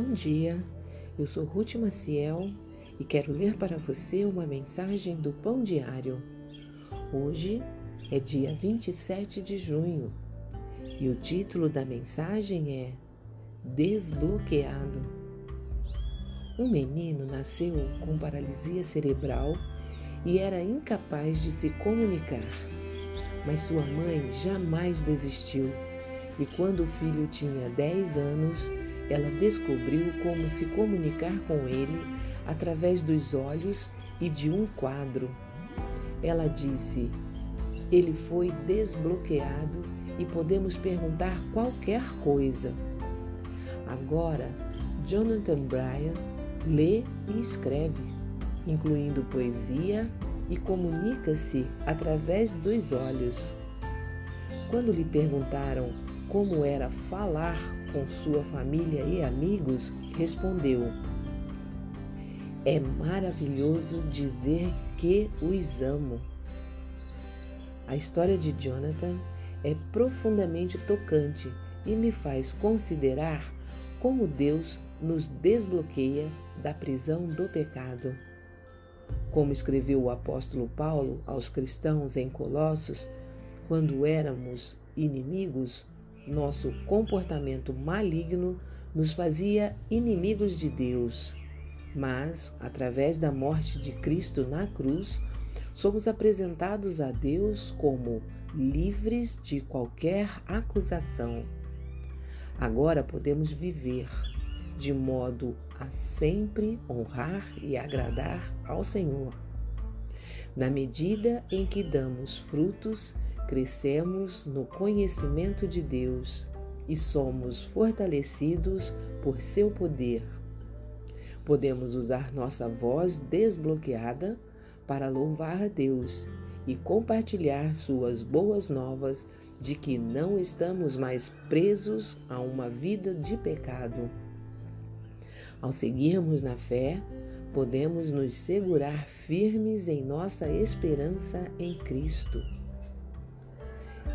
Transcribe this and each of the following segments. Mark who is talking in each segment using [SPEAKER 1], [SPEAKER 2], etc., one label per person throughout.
[SPEAKER 1] Bom dia, eu sou Ruth Maciel e quero ler para você uma mensagem do Pão Diário. Hoje é dia 27 de junho e o título da mensagem é Desbloqueado. Um menino nasceu com paralisia cerebral e era incapaz de se comunicar, mas sua mãe jamais desistiu e quando o filho tinha 10 anos, ela descobriu como se comunicar com ele através dos olhos e de um quadro. Ela disse: Ele foi desbloqueado e podemos perguntar qualquer coisa. Agora, Jonathan Bryan lê e escreve, incluindo poesia e comunica-se através dos olhos. Quando lhe perguntaram como era falar com sua família e amigos, respondeu: É maravilhoso dizer que os amo. A história de Jonathan é profundamente tocante e me faz considerar como Deus nos desbloqueia da prisão do pecado. Como escreveu o apóstolo Paulo aos cristãos em Colossos, quando éramos inimigos, nosso comportamento maligno nos fazia inimigos de Deus. Mas, através da morte de Cristo na cruz, somos apresentados a Deus como livres de qualquer acusação. Agora podemos viver de modo a sempre honrar e agradar ao Senhor. Na medida em que damos frutos crescemos no conhecimento de Deus e somos fortalecidos por seu poder. Podemos usar nossa voz desbloqueada para louvar a Deus e compartilhar suas boas novas de que não estamos mais presos a uma vida de pecado. Ao seguirmos na fé, podemos nos segurar firmes em nossa esperança em Cristo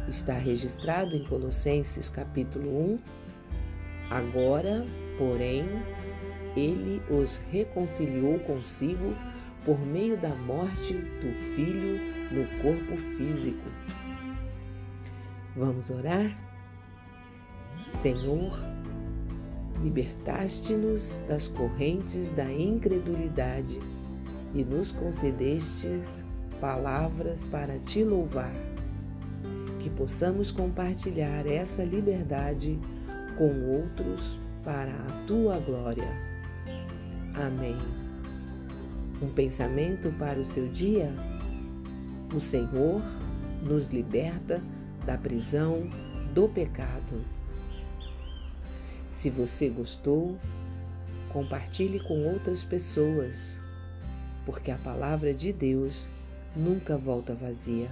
[SPEAKER 1] Está registrado em Colossenses capítulo 1. Agora, porém, ele os reconciliou consigo por meio da morte do filho no corpo físico. Vamos orar? Senhor, libertaste-nos das correntes da incredulidade e nos concedestes palavras para te louvar que possamos compartilhar essa liberdade com outros para a tua glória. Amém. Um pensamento para o seu dia? O Senhor nos liberta da prisão do pecado. Se você gostou, compartilhe com outras pessoas, porque a palavra de Deus nunca volta vazia.